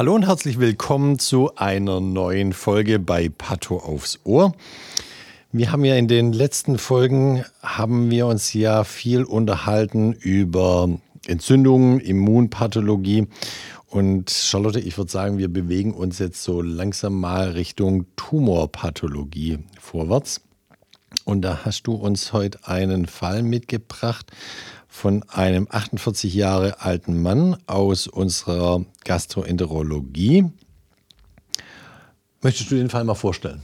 Hallo und herzlich willkommen zu einer neuen Folge bei Patho aufs Ohr. Wir haben ja in den letzten Folgen haben wir uns ja viel unterhalten über Entzündungen, Immunpathologie und Charlotte, ich würde sagen, wir bewegen uns jetzt so langsam mal Richtung Tumorpathologie vorwärts. Und da hast du uns heute einen Fall mitgebracht von einem 48 Jahre alten Mann aus unserer Gastroenterologie. Möchtest du den Fall mal vorstellen?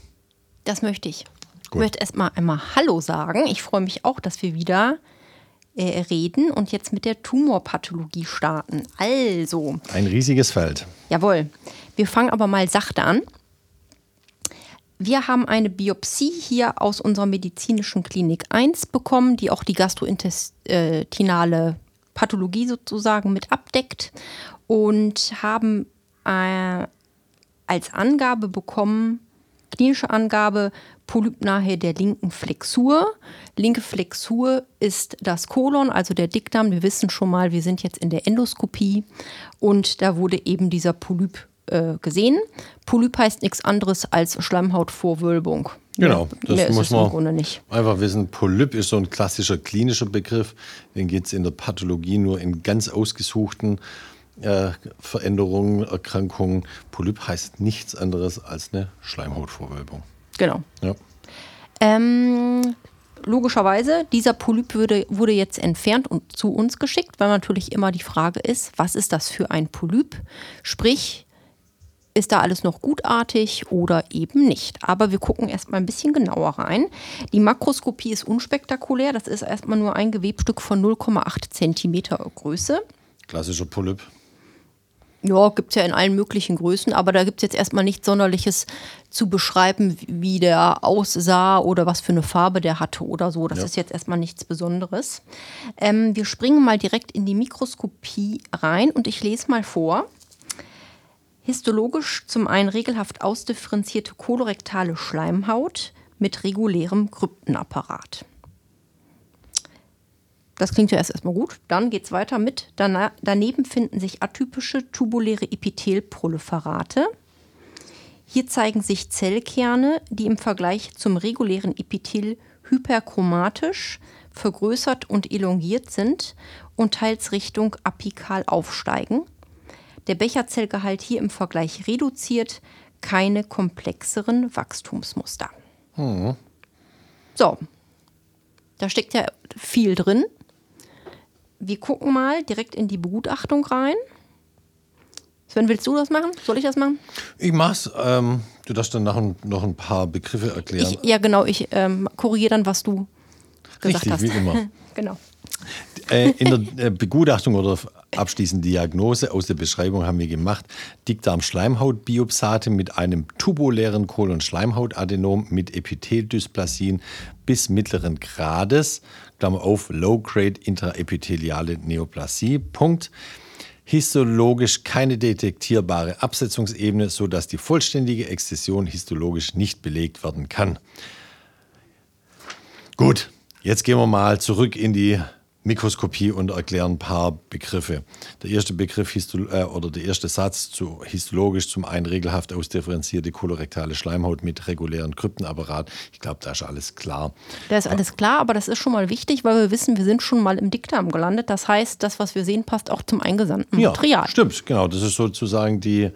Das möchte ich. Gut. Ich möchte erstmal einmal Hallo sagen. Ich freue mich auch, dass wir wieder äh, reden und jetzt mit der Tumorpathologie starten. Also. Ein riesiges Feld. Jawohl. Wir fangen aber mal sachte an. Wir haben eine Biopsie hier aus unserer medizinischen Klinik 1 bekommen, die auch die gastrointestinale Pathologie sozusagen mit abdeckt und haben äh, als Angabe bekommen, klinische Angabe, Polyp nahe der linken Flexur. Linke Flexur ist das Kolon, also der Dickdarm. Wir wissen schon mal, wir sind jetzt in der Endoskopie und da wurde eben dieser Polyp äh, gesehen. Polyp heißt nichts anderes als Schleimhautvorwölbung. Genau, das Mehr muss man einfach wissen. Polyp ist so ein klassischer klinischer Begriff. Den gibt es in der Pathologie nur in ganz ausgesuchten äh, Veränderungen, Erkrankungen. Polyp heißt nichts anderes als eine Schleimhautvorwölbung. Genau. Ja. Ähm, logischerweise, dieser Polyp würde, wurde jetzt entfernt und zu uns geschickt, weil natürlich immer die Frage ist, was ist das für ein Polyp? Sprich, ist da alles noch gutartig oder eben nicht. Aber wir gucken erstmal ein bisschen genauer rein. Die Makroskopie ist unspektakulär. Das ist erstmal nur ein Gewebstück von 0,8 cm Größe. Klassischer Polyp. Ja, gibt es ja in allen möglichen Größen, aber da gibt es jetzt erstmal nichts Sonderliches zu beschreiben, wie der aussah oder was für eine Farbe der hatte oder so. Das ja. ist jetzt erstmal nichts Besonderes. Ähm, wir springen mal direkt in die Mikroskopie rein und ich lese mal vor. Histologisch zum einen regelhaft ausdifferenzierte kolorektale Schleimhaut mit regulärem Kryptenapparat. Das klingt ja erst erstmal gut. Dann geht es weiter mit. daneben finden sich atypische tubuläre Epithelproliferate. Hier zeigen sich Zellkerne, die im Vergleich zum regulären Epithel hyperchromatisch, vergrößert und elongiert sind und teils Richtung apikal aufsteigen. Der Becherzellgehalt hier im Vergleich reduziert, keine komplexeren Wachstumsmuster. Hm. So, da steckt ja viel drin wir gucken mal direkt in die Begutachtung rein. Sven, willst du das machen? Soll ich das machen? Ich mach's. Ähm, du darfst dann noch ein, noch ein paar Begriffe erklären. Ich, ja, genau. Ich ähm, korrigiere dann, was du gesagt Richtig, hast. wie immer. genau. Äh, in der äh, Begutachtung oder abschließend Diagnose aus der Beschreibung haben wir gemacht Dickdarm-Schleimhautbiopsate mit einem tubulären Kolon-Schleimhautadenom mit Epitheldysplasien bis mittleren Grades Klammer auf, Low-Grade intraepitheliale Neoplasie. Punkt. Histologisch keine detektierbare Absetzungsebene, sodass die vollständige Exzession histologisch nicht belegt werden kann. Gut, jetzt gehen wir mal zurück in die Mikroskopie und erklären ein paar Begriffe. Der erste Begriff äh, oder der erste Satz zu histologisch zum einen regelhaft ausdifferenzierte kolorektale Schleimhaut mit regulären Kryptenapparat. Ich glaube, da ist alles klar. Da ist alles klar, aber das ist schon mal wichtig, weil wir wissen, wir sind schon mal im Dickdarm gelandet. Das heißt, das, was wir sehen, passt auch zum eingesandten ja, Material. Stimmt, genau. Das ist sozusagen die.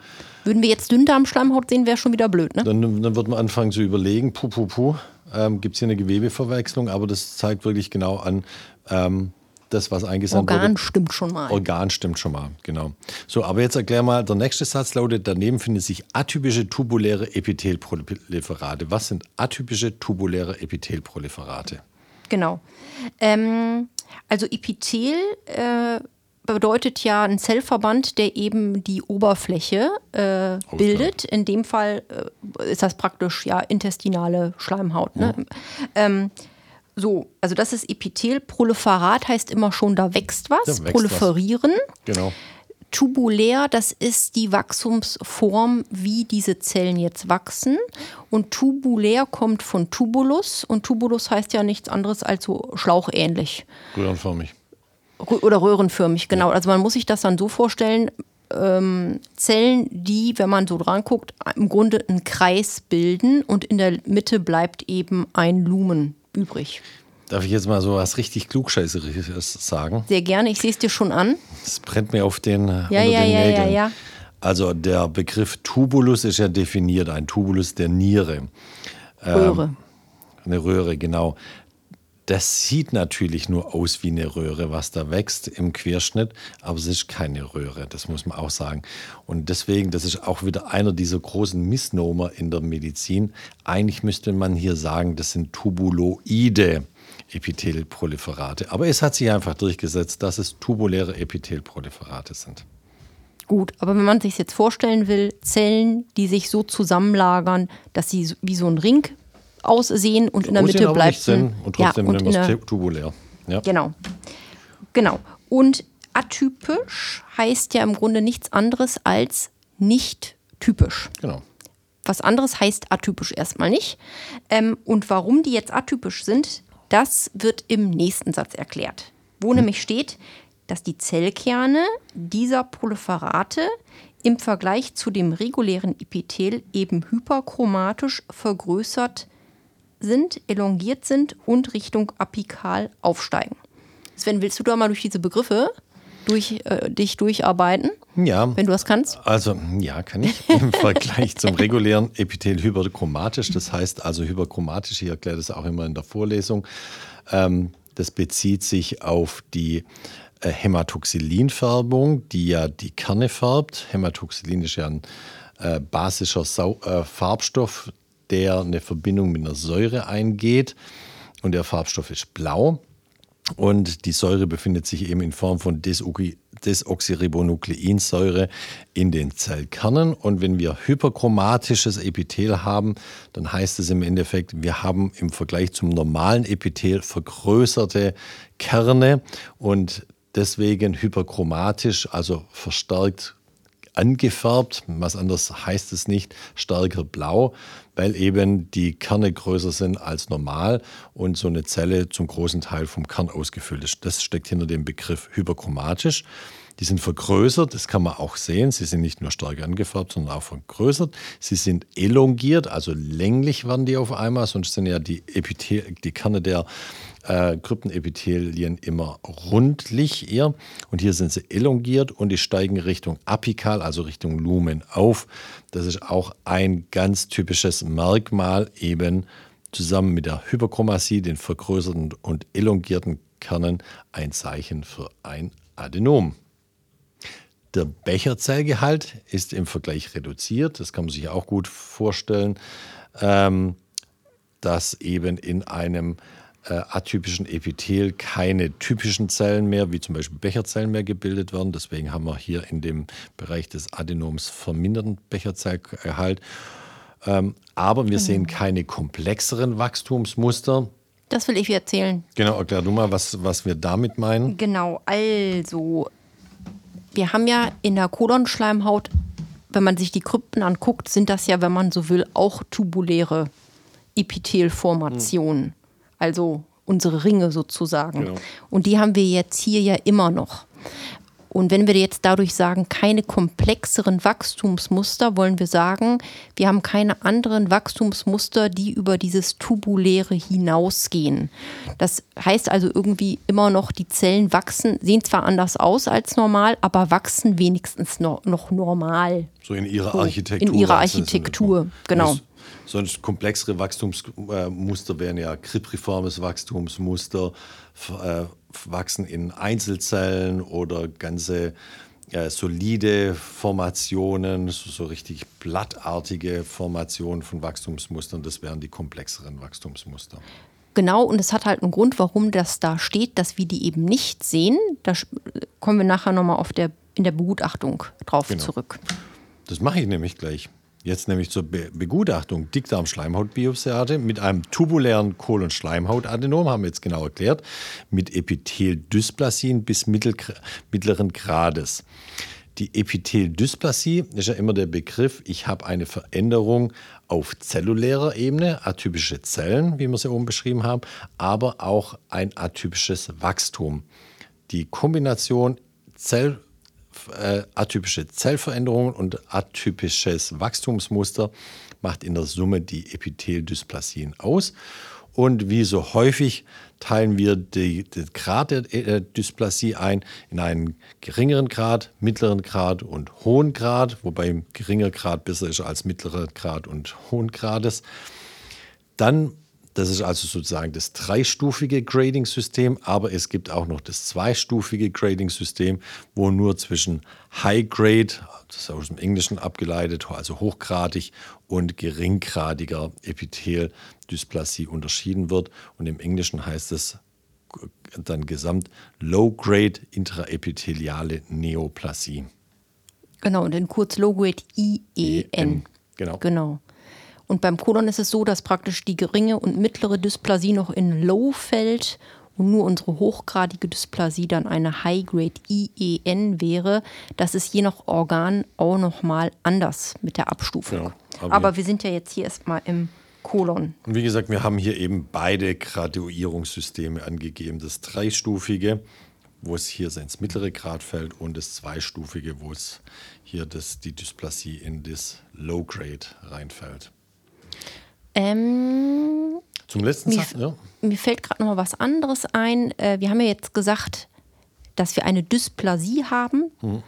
Würden wir jetzt Dünndarmschleimhaut sehen, wäre schon wieder blöd, ne? Dann, dann wird man anfangen zu überlegen, puh, puh, puh, ähm, gibt es hier eine Gewebeverwechslung, aber das zeigt wirklich genau an, ähm, das, was eingesandt Organ wurde. Organ stimmt schon mal. Organ stimmt schon mal, genau. So, aber jetzt erklär mal, der nächste Satz lautet, daneben finden sich atypische tubuläre Epithelproliferate. Was sind atypische tubuläre Epithelproliferate? Genau. Ähm, Also Epithel äh, bedeutet ja ein Zellverband, der eben die Oberfläche äh, bildet. In dem Fall äh, ist das praktisch ja intestinale Schleimhaut. Ne? Mhm. Ähm, so, also das ist Epithel. Proliferat heißt immer schon, da wächst was. Da wächst Proliferieren. Genau. Tubulär, das ist die Wachstumsform, wie diese Zellen jetzt wachsen. Und tubulär kommt von Tubulus. Und Tubulus heißt ja nichts anderes als so schlauchähnlich. Röhrenförmig. Rö- Oder röhrenförmig, genau. Also man muss sich das dann so vorstellen, ähm, Zellen, die, wenn man so dran guckt, im Grunde einen Kreis bilden und in der Mitte bleibt eben ein Lumen übrig. Darf ich jetzt mal so was richtig Klugscheißerisches sagen? Sehr gerne, ich sehe es dir schon an. Das brennt mir auf den, Ja, ja, den ja, ja, Nägeln. ja. Also der Begriff Tubulus ist ja definiert, ein Tubulus der Niere. Röhre. Eine Röhre, genau. Das sieht natürlich nur aus wie eine Röhre, was da wächst im Querschnitt, aber es ist keine Röhre, das muss man auch sagen. Und deswegen, das ist auch wieder einer dieser großen Missnomer in der Medizin. Eigentlich müsste man hier sagen, das sind tubuloide Epithelproliferate. Aber es hat sich einfach durchgesetzt, dass es tubuläre Epithelproliferate sind. Gut, aber wenn man sich jetzt vorstellen will, Zellen, die sich so zusammenlagern, dass sie wie so ein Ring aussehen und in der Mitte bleibt ein- und trotzdem ja, und nennen in wir der, es tubulär. Ja. Genau. Genau. Und atypisch heißt ja im Grunde nichts anderes als nicht typisch. Genau. Was anderes heißt atypisch erstmal nicht. Ähm, und warum die jetzt atypisch sind, das wird im nächsten Satz erklärt. Wo nämlich steht, dass die Zellkerne dieser Proliferate im Vergleich zu dem regulären Epithel eben hyperchromatisch vergrößert sind, elongiert sind und Richtung apikal aufsteigen. Sven, willst du da mal durch diese Begriffe durch, äh, dich durcharbeiten, Ja, wenn du das kannst? Also, ja, kann ich. Im Vergleich zum regulären Epithel hyperchromatisch. Das heißt also hyperchromatisch, ich erkläre das auch immer in der Vorlesung. Ähm, das bezieht sich auf die äh, Hämatoxylinfärbung, die ja die Kerne färbt. Hämatoxylin ist ja ein äh, basischer Sau äh, Farbstoff, der eine Verbindung mit einer Säure eingeht. Und der Farbstoff ist blau. Und die Säure befindet sich eben in Form von Desoxy- Desoxyribonukleinsäure in den Zellkernen. Und wenn wir hyperchromatisches Epithel haben, dann heißt es im Endeffekt, wir haben im Vergleich zum normalen Epithel vergrößerte Kerne und deswegen hyperchromatisch, also verstärkt angefärbt, was anderes heißt es nicht, stärker blau, weil eben die Kerne größer sind als normal und so eine Zelle zum großen Teil vom Kern ausgefüllt ist. Das steckt hinter dem Begriff hyperchromatisch. Die sind vergrößert, das kann man auch sehen. Sie sind nicht nur stark angefärbt, sondern auch vergrößert. Sie sind elongiert, also länglich werden die auf einmal, sonst sind ja die, Epithel, die Kerne der äh, Kryptenepithelien immer rundlich eher. Und hier sind sie elongiert und die steigen Richtung apikal, also Richtung Lumen auf. Das ist auch ein ganz typisches Merkmal eben zusammen mit der Hyperchromasie, den vergrößerten und elongierten Kernen, ein Zeichen für ein Adenom. Der Becherzellgehalt ist im Vergleich reduziert. Das kann man sich auch gut vorstellen, ähm, dass eben in einem atypischen Epithel keine typischen Zellen mehr, wie zum Beispiel Becherzellen mehr gebildet werden. Deswegen haben wir hier in dem Bereich des Adenoms verminderten Becherzellgehalt. Ähm, aber wir sehen keine komplexeren Wachstumsmuster. Das will ich erzählen. Genau, erklär du mal, was, was wir damit meinen. Genau, also wir haben ja in der Kolonschleimhaut, wenn man sich die Krypten anguckt, sind das ja, wenn man so will, auch tubuläre Epithelformationen. Also unsere Ringe sozusagen. Genau. Und die haben wir jetzt hier ja immer noch. Und wenn wir jetzt dadurch sagen, keine komplexeren Wachstumsmuster, wollen wir sagen, wir haben keine anderen Wachstumsmuster, die über dieses Tubuläre hinausgehen. Das heißt also irgendwie immer noch, die Zellen wachsen, sehen zwar anders aus als normal, aber wachsen wenigstens noch, noch normal. So in ihrer Architektur. in ihrer Architektur, genau. Sonst- komplexere Wachstumsmuster wären ja kripriformes Wachstumsmuster, äh, wachsen in Einzelzellen oder ganze äh, solide Formationen, so, so richtig blattartige Formationen von Wachstumsmustern. Das wären die komplexeren Wachstumsmuster. Genau, und es hat halt einen Grund, warum das da steht, dass wir die eben nicht sehen. Da kommen wir nachher nochmal auf der, in der Begutachtung drauf genau. zurück. Das mache ich nämlich gleich. Jetzt nämlich zur Be Begutachtung Dickdarm-Schleimhautbiopsiate mit einem tubulären Kolon-Schleimhautadenom, haben wir jetzt genau erklärt, mit Epitheldysplasien bis mittleren Grades. Die Epitheldysplasie ist ja immer der Begriff, ich habe eine Veränderung auf zellulärer Ebene, atypische Zellen, wie wir sie oben beschrieben haben, aber auch ein atypisches Wachstum. Die Kombination Zell, äh, atypische Zellveränderungen und atypisches Wachstumsmuster macht in der Summe die Epitheldysplasien aus. Und wie so häufig teilen wir die, den Grad der äh, Dysplasie ein in einen geringeren Grad, mittleren Grad und hohen Grad, wobei geringer Grad besser ist als mittlerer Grad und hohen Grades. Dann, das ist also sozusagen das dreistufige Grading-System, aber es gibt auch noch das zweistufige Grading-System, wo nur zwischen High Grade, das ist aus dem Englischen abgeleitet, also hochgradig und geringgradiger Epitheldysplasie unterschieden wird. Und im Englischen heißt es dann gesamt Low-Grade intraepitheliale Neoplasie. Genau, und in kurz Low-Grade IEN. Genau. genau. Und beim Kolon ist es so, dass praktisch die geringe und mittlere Dysplasie noch in Low fällt und nur unsere hochgradige Dysplasie dann eine High-Grade IEN wäre. Das ist je nach Organ auch nochmal anders mit der Abstufung. Ja, aber, aber wir sind ja jetzt hier erstmal im Kolon. Und wie gesagt, wir haben hier eben beide Graduierungssysteme angegeben. Das dreistufige, wo es hier ins mittlere Grad fällt, und das zweistufige, wo es hier das, die Dysplasie in das Low Grade reinfällt. Ähm, Zum letzten Satz, ja. Mir fällt gerade noch mal was anderes ein. Äh, wir haben ja jetzt gesagt, dass wir eine Dysplasie haben. Mhm.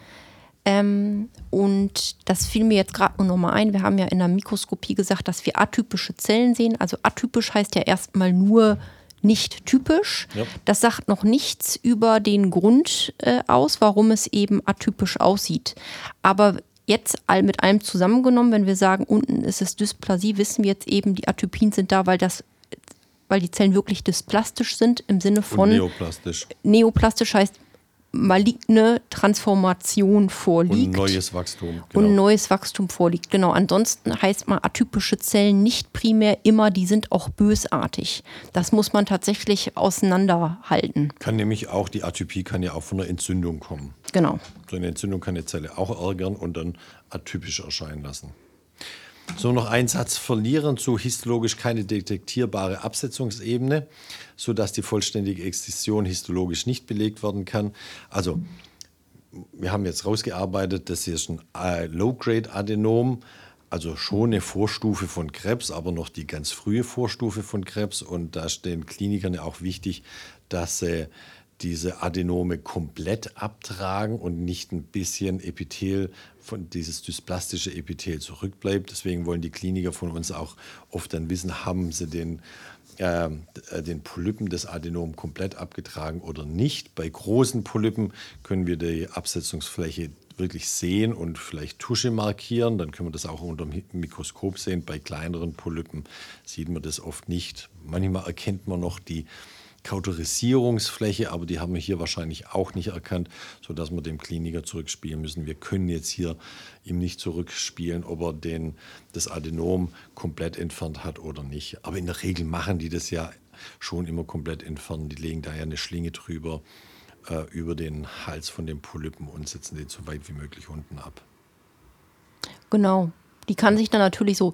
Ähm, und das fiel mir jetzt gerade nur noch mal ein. Wir haben ja in der Mikroskopie gesagt, dass wir atypische Zellen sehen. Also atypisch heißt ja erstmal nur nicht typisch. Ja. Das sagt noch nichts über den Grund äh, aus, warum es eben atypisch aussieht. Aber jetzt all mit allem zusammengenommen, wenn wir sagen, unten ist es Dysplasie, wissen wir jetzt eben, die Atypien sind da, weil das weil die Zellen wirklich dysplastisch sind im Sinne von Und neoplastisch. Neoplastisch heißt maligne Transformation vorliegt. Und neues Wachstum. Genau. Und neues Wachstum vorliegt, genau. Ansonsten heißt man atypische Zellen nicht primär immer, die sind auch bösartig. Das muss man tatsächlich auseinanderhalten. Kann nämlich auch, die Atypie kann ja auch von einer Entzündung kommen. Genau. So eine Entzündung kann eine Zelle auch ärgern und dann atypisch erscheinen lassen. So noch ein Satz verlieren zu histologisch keine detektierbare Absetzungsebene, sodass die vollständige Exzision histologisch nicht belegt werden kann. Also wir haben jetzt rausgearbeitet, das ist ein äh, Low-Grade-Adenom, also schon eine Vorstufe von Krebs, aber noch die ganz frühe Vorstufe von Krebs. Und da ist den Klinikern ja auch wichtig, dass sie diese Adenome komplett abtragen und nicht ein bisschen Epithel von dieses dysplastische Epithel zurückbleibt. Deswegen wollen die Kliniker von uns auch oft dann wissen, haben sie den, äh, den Polypen des Adenom komplett abgetragen oder nicht. Bei großen Polypen können wir die Absetzungsfläche wirklich sehen und vielleicht Tusche markieren. Dann können wir das auch unter dem Mikroskop sehen. Bei kleineren Polypen sieht man das oft nicht. Manchmal erkennt man noch die Kauterisierungsfläche, aber die haben wir hier wahrscheinlich auch nicht erkannt, sodass wir dem Kliniker zurückspielen müssen. Wir können jetzt hier ihm nicht zurückspielen, ob er den, das Adenom komplett entfernt hat oder nicht. Aber in der Regel machen die das ja schon immer komplett entfernen. Die legen da ja eine Schlinge drüber äh, über den Hals von den Polypen und setzen den so weit wie möglich unten ab. Genau. Die kann sich dann natürlich so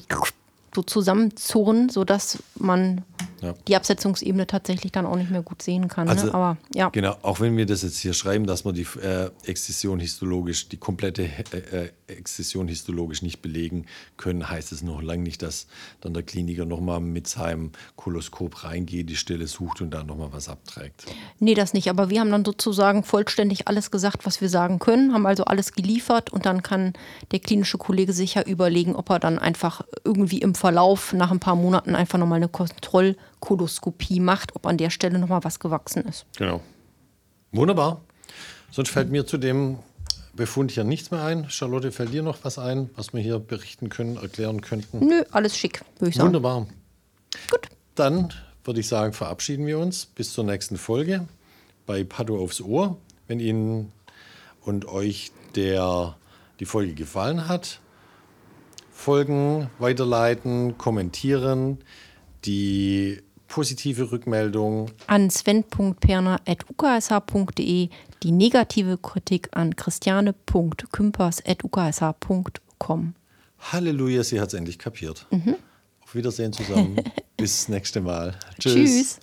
so zusammenzurren, sodass man ja. die Absetzungsebene tatsächlich dann auch nicht mehr gut sehen kann. Ne? Also, ne? Aber ja. Genau, auch wenn wir das jetzt hier schreiben, dass man die äh, Exzision histologisch, die komplette äh, äh, Exzision histologisch nicht belegen können, heißt es noch lange nicht, dass dann der Kliniker nochmal mit seinem Koloskop reingeht, die Stelle sucht und dann nochmal was abträgt. Nee, das nicht. Aber wir haben dann sozusagen vollständig alles gesagt, was wir sagen können, haben also alles geliefert und dann kann der klinische Kollege sicher überlegen, ob er dann einfach irgendwie im Verlauf nach ein paar Monaten einfach nochmal eine Kontrollkoloskopie macht, ob an der Stelle nochmal was gewachsen ist. Genau. Wunderbar. Sonst fällt mir zu dem Befund hier nichts mehr ein. Charlotte, fällt dir noch was ein, was wir hier berichten können, erklären könnten? Nö, alles schick, würde ich sagen. Wunderbar. Gut. Dann würde ich sagen, verabschieden wir uns bis zur nächsten Folge bei Pato aufs Ohr. Wenn Ihnen und euch der, die Folge gefallen hat, folgen, weiterleiten, kommentieren, die positive Rückmeldung an sven.perner.uksh.de, die negative Kritik an christiane.kümpers.uksh.com. Halleluja, sie hat es endlich kapiert. Auf Wiedersehen zusammen. Bis nächste Mal. Tschüss. Tschüss.